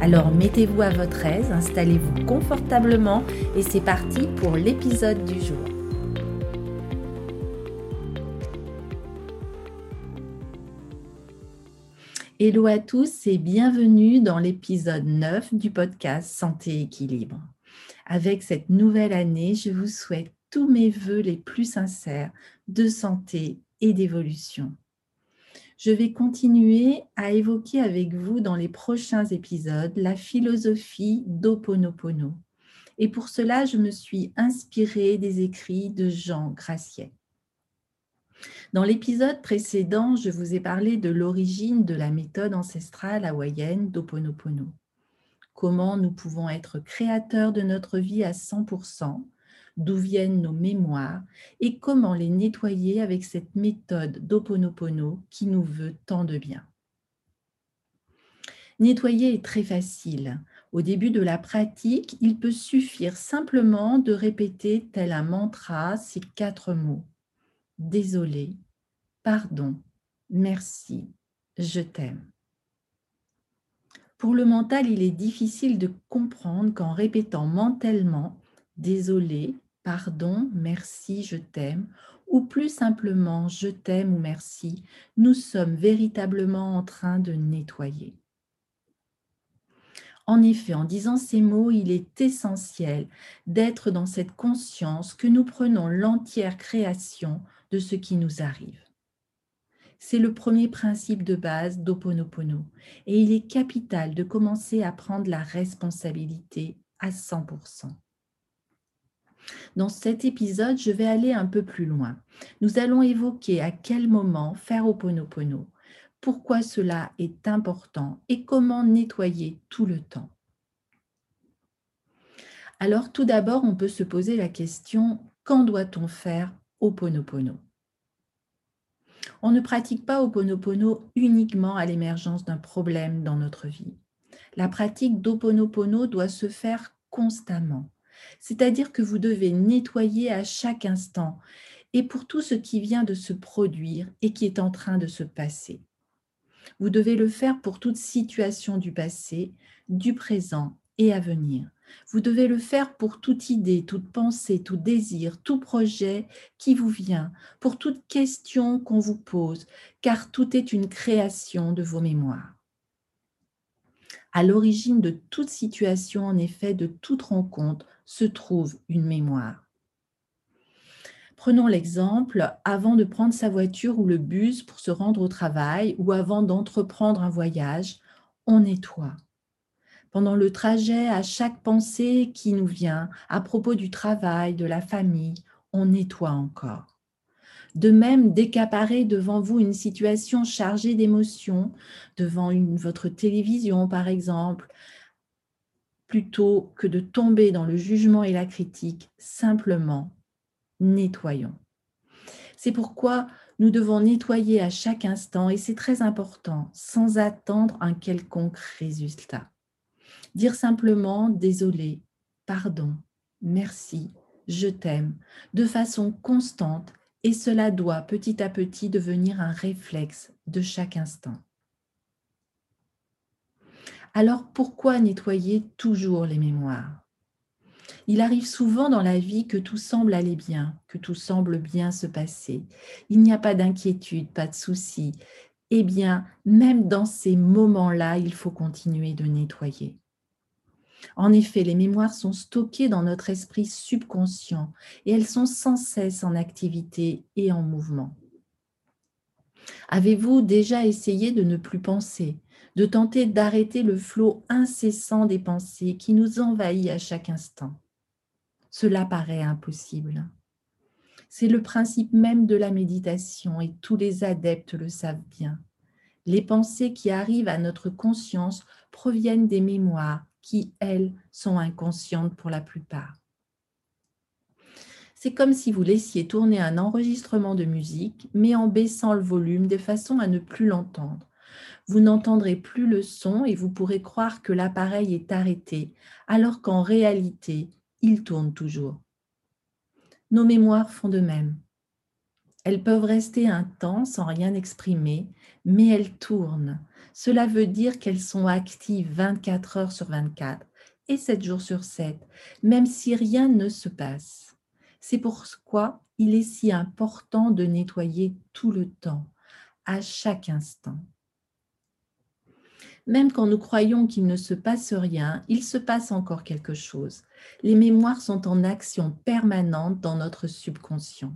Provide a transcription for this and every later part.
Alors mettez-vous à votre aise, installez-vous confortablement et c'est parti pour l'épisode du jour. Hello à tous et bienvenue dans l'épisode 9 du podcast Santé Équilibre. Avec cette nouvelle année, je vous souhaite tous mes voeux les plus sincères de santé et d'évolution. Je vais continuer à évoquer avec vous dans les prochains épisodes la philosophie d'Oponopono. Et pour cela, je me suis inspirée des écrits de Jean Graciet. Dans l'épisode précédent, je vous ai parlé de l'origine de la méthode ancestrale hawaïenne d'Oponopono. Comment nous pouvons être créateurs de notre vie à 100%, d'où viennent nos mémoires et comment les nettoyer avec cette méthode d'Oponopono qui nous veut tant de bien. Nettoyer est très facile. Au début de la pratique, il peut suffire simplement de répéter tel un mantra ces quatre mots. Désolé, pardon, merci, je t'aime. Pour le mental, il est difficile de comprendre qu'en répétant mentalement désolé, pardon, merci, je t'aime, ou plus simplement je t'aime ou merci, nous sommes véritablement en train de nettoyer. En effet, en disant ces mots, il est essentiel d'être dans cette conscience que nous prenons l'entière création de ce qui nous arrive. C'est le premier principe de base d'Oponopono et il est capital de commencer à prendre la responsabilité à 100%. Dans cet épisode, je vais aller un peu plus loin. Nous allons évoquer à quel moment faire Oponopono, pourquoi cela est important et comment nettoyer tout le temps. Alors tout d'abord, on peut se poser la question, quand doit-on faire Oponopono On ne pratique pas Oponopono uniquement à l'émergence d'un problème dans notre vie. La pratique d'Oponopono doit se faire constamment. C'est-à-dire que vous devez nettoyer à chaque instant et pour tout ce qui vient de se produire et qui est en train de se passer. Vous devez le faire pour toute situation du passé, du présent et à venir. Vous devez le faire pour toute idée, toute pensée, tout désir, tout projet qui vous vient, pour toute question qu'on vous pose, car tout est une création de vos mémoires. À l'origine de toute situation, en effet, de toute rencontre, se trouve une mémoire. Prenons l'exemple, avant de prendre sa voiture ou le bus pour se rendre au travail ou avant d'entreprendre un voyage, on nettoie. Pendant le trajet, à chaque pensée qui nous vient à propos du travail, de la famille, on nettoie encore. De même, décaparer devant vous une situation chargée d'émotions, devant votre télévision par exemple, plutôt que de tomber dans le jugement et la critique, simplement nettoyons. C'est pourquoi nous devons nettoyer à chaque instant, et c'est très important, sans attendre un quelconque résultat. Dire simplement désolé, pardon, merci, je t'aime, de façon constante, et cela doit petit à petit devenir un réflexe de chaque instant. Alors pourquoi nettoyer toujours les mémoires? Il arrive souvent dans la vie que tout semble aller bien, que tout semble bien se passer. Il n'y a pas d'inquiétude, pas de souci. Eh bien, même dans ces moments-là, il faut continuer de nettoyer. En effet, les mémoires sont stockées dans notre esprit subconscient et elles sont sans cesse en activité et en mouvement. Avez-vous déjà essayé de ne plus penser, de tenter d'arrêter le flot incessant des pensées qui nous envahit à chaque instant. Cela paraît impossible. C'est le principe même de la méditation et tous les adeptes le savent bien. Les pensées qui arrivent à notre conscience proviennent des mémoires qui, elles, sont inconscientes pour la plupart. C'est comme si vous laissiez tourner un enregistrement de musique, mais en baissant le volume de façon à ne plus l'entendre. Vous n'entendrez plus le son et vous pourrez croire que l'appareil est arrêté, alors qu'en réalité, il tourne toujours. Nos mémoires font de même. Elles peuvent rester un temps sans rien exprimer, mais elles tournent. Cela veut dire qu'elles sont actives 24 heures sur 24 et 7 jours sur 7, même si rien ne se passe. C'est pourquoi il est si important de nettoyer tout le temps, à chaque instant. Même quand nous croyons qu'il ne se passe rien, il se passe encore quelque chose. Les mémoires sont en action permanente dans notre subconscient.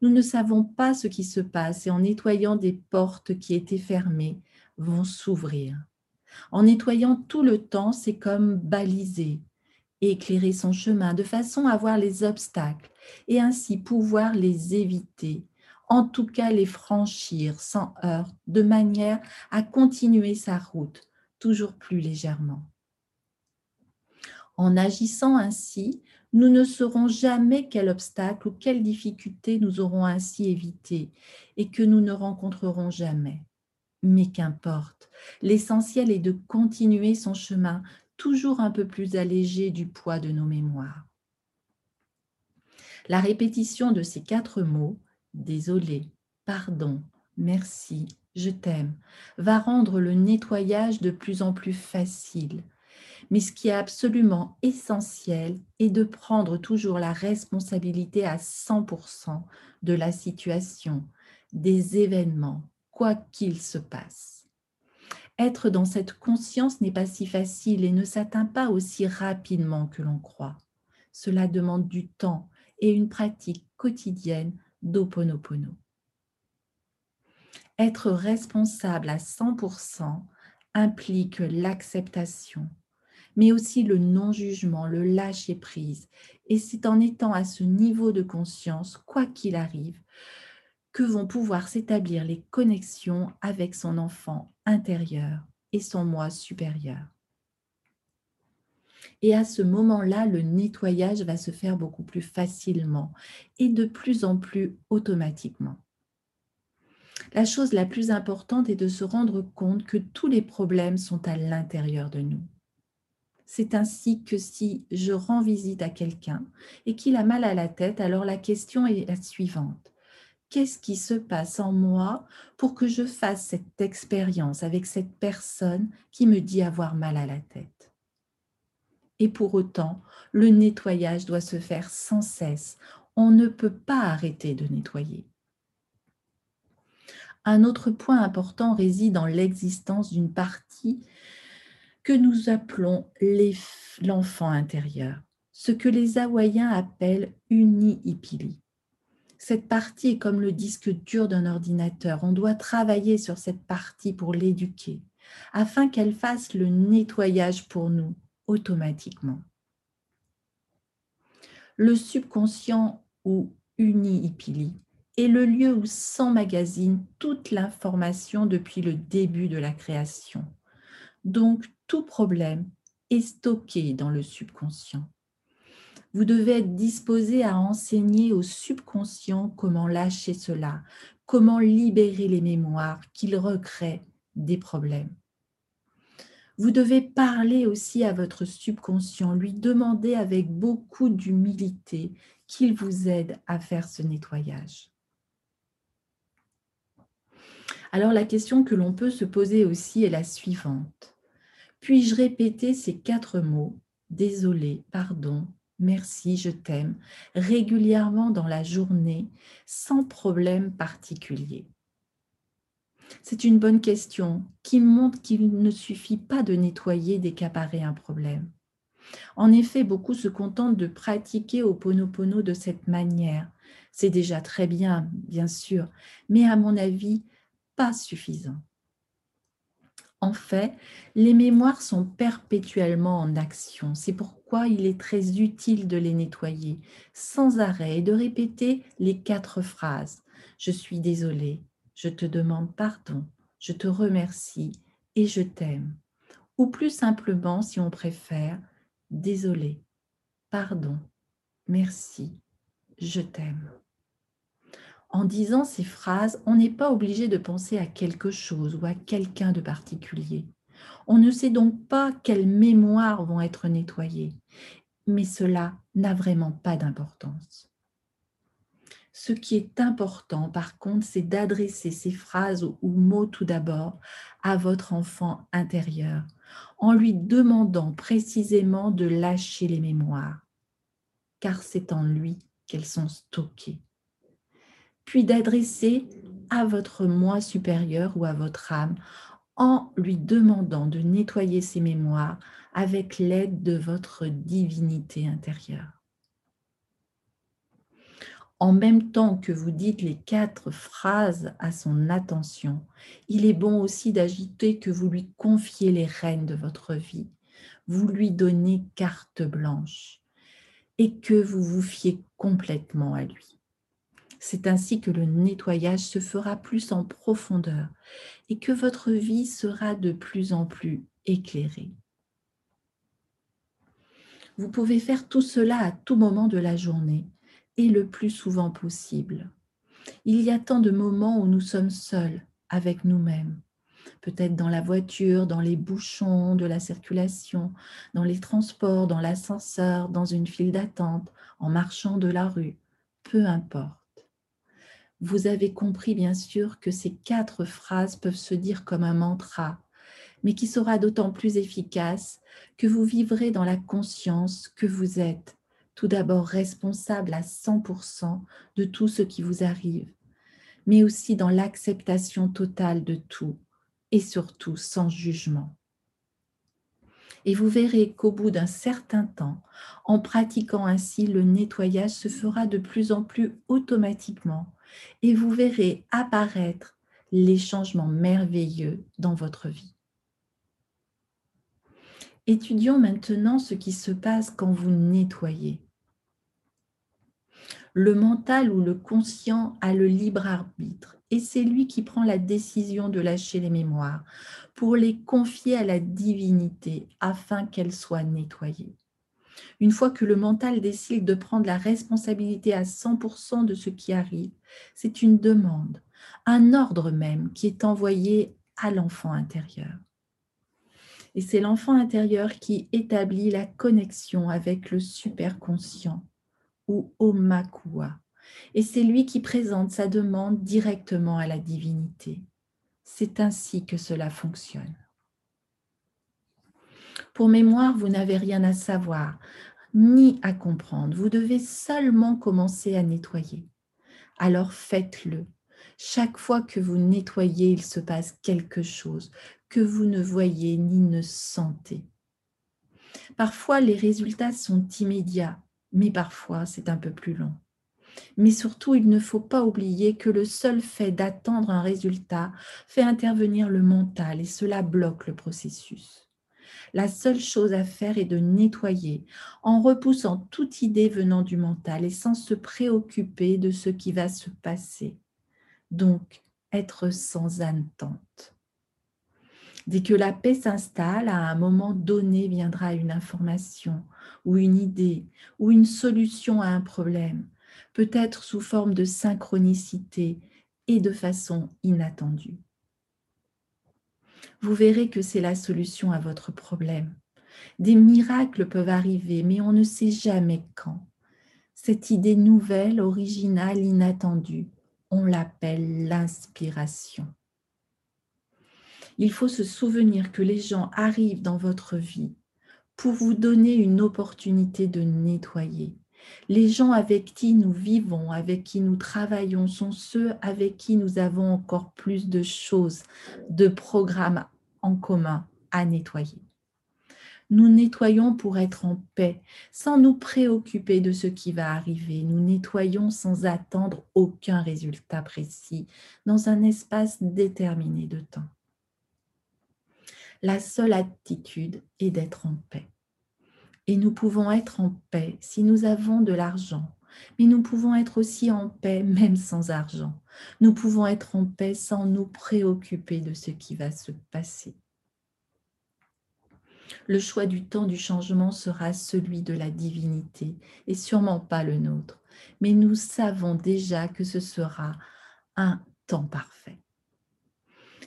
Nous ne savons pas ce qui se passe et en nettoyant des portes qui étaient fermées, vont s'ouvrir. En nettoyant tout le temps, c'est comme baliser, éclairer son chemin de façon à voir les obstacles et ainsi pouvoir les éviter, en tout cas les franchir sans heurts, de manière à continuer sa route toujours plus légèrement. En agissant ainsi, nous ne saurons jamais quel obstacle ou quelle difficulté nous aurons ainsi évité et que nous ne rencontrerons jamais. Mais qu'importe, l'essentiel est de continuer son chemin toujours un peu plus allégé du poids de nos mémoires. La répétition de ces quatre mots, désolé, pardon, merci, je t'aime, va rendre le nettoyage de plus en plus facile. Mais ce qui est absolument essentiel est de prendre toujours la responsabilité à 100% de la situation, des événements, quoi qu'il se passe. Être dans cette conscience n'est pas si facile et ne s'atteint pas aussi rapidement que l'on croit. Cela demande du temps et une pratique quotidienne d'Oponopono. Être responsable à 100% implique l'acceptation, mais aussi le non-jugement, le lâcher-prise. Et c'est en étant à ce niveau de conscience, quoi qu'il arrive, que vont pouvoir s'établir les connexions avec son enfant intérieur et son moi supérieur. Et à ce moment-là, le nettoyage va se faire beaucoup plus facilement et de plus en plus automatiquement. La chose la plus importante est de se rendre compte que tous les problèmes sont à l'intérieur de nous. C'est ainsi que si je rends visite à quelqu'un et qu'il a mal à la tête, alors la question est la suivante qu'est-ce qui se passe en moi pour que je fasse cette expérience avec cette personne qui me dit avoir mal à la tête? Et pour autant, le nettoyage doit se faire sans cesse. On ne peut pas arrêter de nettoyer. Un autre point important réside dans l'existence d'une partie que nous appelons l'enfant intérieur, ce que les Hawaïens appellent uni-ipili. Cette partie est comme le disque dur d'un ordinateur. On doit travailler sur cette partie pour l'éduquer, afin qu'elle fasse le nettoyage pour nous automatiquement. Le subconscient ou uni-ipili est le lieu où s'emmagasine toute l'information depuis le début de la création. Donc, tout problème est stocké dans le subconscient. Vous devez être disposé à enseigner au subconscient comment lâcher cela, comment libérer les mémoires qu'il recrée des problèmes. Vous devez parler aussi à votre subconscient, lui demander avec beaucoup d'humilité qu'il vous aide à faire ce nettoyage. Alors la question que l'on peut se poser aussi est la suivante. Puis-je répéter ces quatre mots, désolé, pardon, merci, je t'aime, régulièrement dans la journée, sans problème particulier? C'est une bonne question qui montre qu'il ne suffit pas de nettoyer, d'accaparer un problème. En effet, beaucoup se contentent de pratiquer au Ponopono de cette manière. C'est déjà très bien, bien sûr, mais à mon avis, pas suffisant. En fait, les mémoires sont perpétuellement en action. C'est pourquoi il est très utile de les nettoyer sans arrêt et de répéter les quatre phrases. Je suis désolée, je te demande pardon, je te remercie et je t'aime. ou plus simplement, si on préfère, désolé, pardon, merci, je t'aime. En disant ces phrases, on n'est pas obligé de penser à quelque chose ou à quelqu'un de particulier. On ne sait donc pas quelles mémoires vont être nettoyées, mais cela n'a vraiment pas d'importance. Ce qui est important, par contre, c'est d'adresser ces phrases ou mots tout d'abord à votre enfant intérieur, en lui demandant précisément de lâcher les mémoires, car c'est en lui qu'elles sont stockées. Puis d'adresser à votre moi supérieur ou à votre âme en lui demandant de nettoyer ses mémoires avec l'aide de votre divinité intérieure. En même temps que vous dites les quatre phrases à son attention, il est bon aussi d'agiter que vous lui confiez les rênes de votre vie, vous lui donnez carte blanche et que vous vous fiez complètement à lui. C'est ainsi que le nettoyage se fera plus en profondeur et que votre vie sera de plus en plus éclairée. Vous pouvez faire tout cela à tout moment de la journée et le plus souvent possible. Il y a tant de moments où nous sommes seuls avec nous-mêmes, peut-être dans la voiture, dans les bouchons de la circulation, dans les transports, dans l'ascenseur, dans une file d'attente, en marchant de la rue, peu importe vous avez compris bien sûr que ces quatre phrases peuvent se dire comme un mantra, mais qui sera d'autant plus efficace que vous vivrez dans la conscience que vous êtes tout d'abord responsable à 100% de tout ce qui vous arrive, mais aussi dans l'acceptation totale de tout et surtout sans jugement. Et vous verrez qu'au bout d'un certain temps, en pratiquant ainsi, le nettoyage se fera de plus en plus automatiquement et vous verrez apparaître les changements merveilleux dans votre vie. Étudions maintenant ce qui se passe quand vous nettoyez. Le mental ou le conscient a le libre arbitre et c'est lui qui prend la décision de lâcher les mémoires pour les confier à la divinité afin qu'elles soient nettoyées. Une fois que le mental décide de prendre la responsabilité à 100% de ce qui arrive, c'est une demande, un ordre même qui est envoyé à l'enfant intérieur. Et c'est l'enfant intérieur qui établit la connexion avec le superconscient ou Omakua. Et c'est lui qui présente sa demande directement à la divinité. C'est ainsi que cela fonctionne. Pour mémoire, vous n'avez rien à savoir, ni à comprendre. Vous devez seulement commencer à nettoyer. Alors faites-le. Chaque fois que vous nettoyez, il se passe quelque chose que vous ne voyez ni ne sentez. Parfois, les résultats sont immédiats, mais parfois, c'est un peu plus long. Mais surtout, il ne faut pas oublier que le seul fait d'attendre un résultat fait intervenir le mental et cela bloque le processus. La seule chose à faire est de nettoyer en repoussant toute idée venant du mental et sans se préoccuper de ce qui va se passer. Donc, être sans attente. Dès que la paix s'installe, à un moment donné viendra une information ou une idée ou une solution à un problème, peut-être sous forme de synchronicité et de façon inattendue vous verrez que c'est la solution à votre problème. Des miracles peuvent arriver, mais on ne sait jamais quand. Cette idée nouvelle, originale, inattendue, on l'appelle l'inspiration. Il faut se souvenir que les gens arrivent dans votre vie pour vous donner une opportunité de nettoyer. Les gens avec qui nous vivons, avec qui nous travaillons, sont ceux avec qui nous avons encore plus de choses, de programmes en commun à nettoyer. Nous nettoyons pour être en paix, sans nous préoccuper de ce qui va arriver. Nous nettoyons sans attendre aucun résultat précis, dans un espace déterminé de temps. La seule attitude est d'être en paix. Et nous pouvons être en paix si nous avons de l'argent, mais nous pouvons être aussi en paix même sans argent. Nous pouvons être en paix sans nous préoccuper de ce qui va se passer. Le choix du temps du changement sera celui de la divinité et sûrement pas le nôtre. Mais nous savons déjà que ce sera un temps parfait.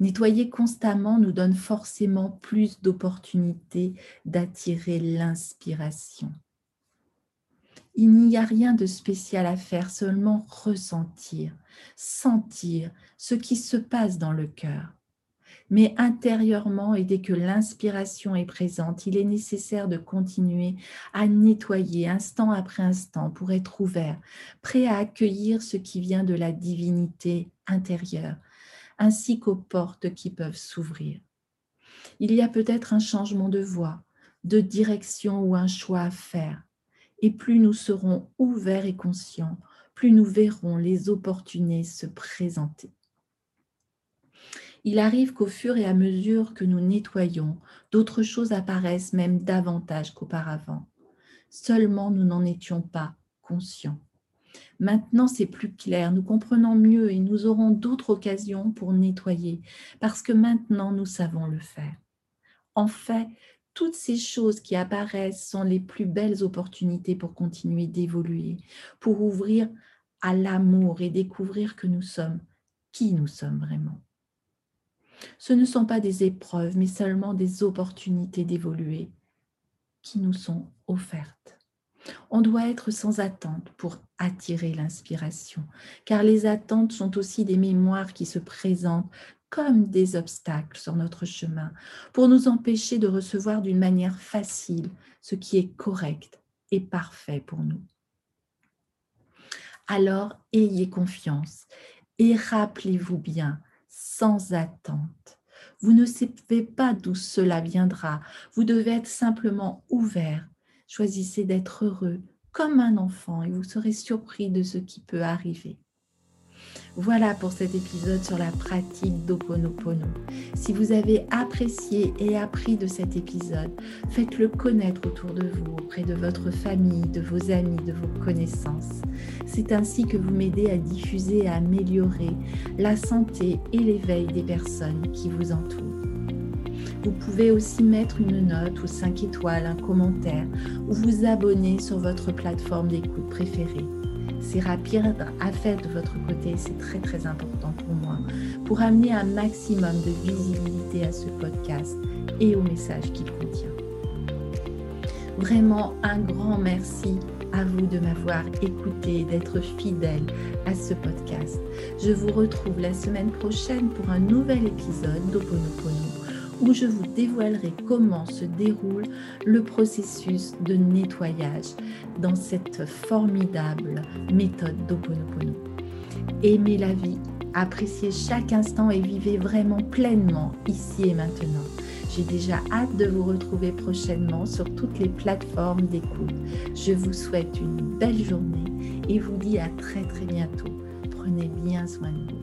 Nettoyer constamment nous donne forcément plus d'opportunités d'attirer l'inspiration. Il n'y a rien de spécial à faire, seulement ressentir, sentir ce qui se passe dans le cœur. Mais intérieurement, et dès que l'inspiration est présente, il est nécessaire de continuer à nettoyer instant après instant pour être ouvert, prêt à accueillir ce qui vient de la divinité intérieure, ainsi qu'aux portes qui peuvent s'ouvrir. Il y a peut-être un changement de voie, de direction ou un choix à faire. Et plus nous serons ouverts et conscients, plus nous verrons les opportunités se présenter. Il arrive qu'au fur et à mesure que nous nettoyons, d'autres choses apparaissent même davantage qu'auparavant. Seulement nous n'en étions pas conscients. Maintenant, c'est plus clair, nous comprenons mieux et nous aurons d'autres occasions pour nettoyer, parce que maintenant, nous savons le faire. En fait, toutes ces choses qui apparaissent sont les plus belles opportunités pour continuer d'évoluer, pour ouvrir à l'amour et découvrir que nous sommes qui nous sommes vraiment. Ce ne sont pas des épreuves, mais seulement des opportunités d'évoluer qui nous sont offertes. On doit être sans attente pour attirer l'inspiration, car les attentes sont aussi des mémoires qui se présentent comme des obstacles sur notre chemin pour nous empêcher de recevoir d'une manière facile ce qui est correct et parfait pour nous. Alors, ayez confiance et rappelez-vous bien, sans attente. Vous ne savez pas d'où cela viendra. Vous devez être simplement ouvert Choisissez d'être heureux comme un enfant et vous serez surpris de ce qui peut arriver. Voilà pour cet épisode sur la pratique d'Oponopono. Si vous avez apprécié et appris de cet épisode, faites-le connaître autour de vous, auprès de votre famille, de vos amis, de vos connaissances. C'est ainsi que vous m'aidez à diffuser et à améliorer la santé et l'éveil des personnes qui vous entourent. Vous pouvez aussi mettre une note ou 5 étoiles, un commentaire ou vous abonner sur votre plateforme d'écoute préférée. C'est rapide à faire de votre côté, c'est très très important pour moi, pour amener un maximum de visibilité à ce podcast et au message qu'il contient. Vraiment un grand merci à vous de m'avoir écouté, d'être fidèle à ce podcast. Je vous retrouve la semaine prochaine pour un nouvel épisode d'Oponopono où je vous dévoilerai comment se déroule le processus de nettoyage dans cette formidable méthode d'Oponopono. Aimez la vie, appréciez chaque instant et vivez vraiment pleinement ici et maintenant. J'ai déjà hâte de vous retrouver prochainement sur toutes les plateformes d'écoute. Je vous souhaite une belle journée et vous dis à très très bientôt. Prenez bien soin de vous.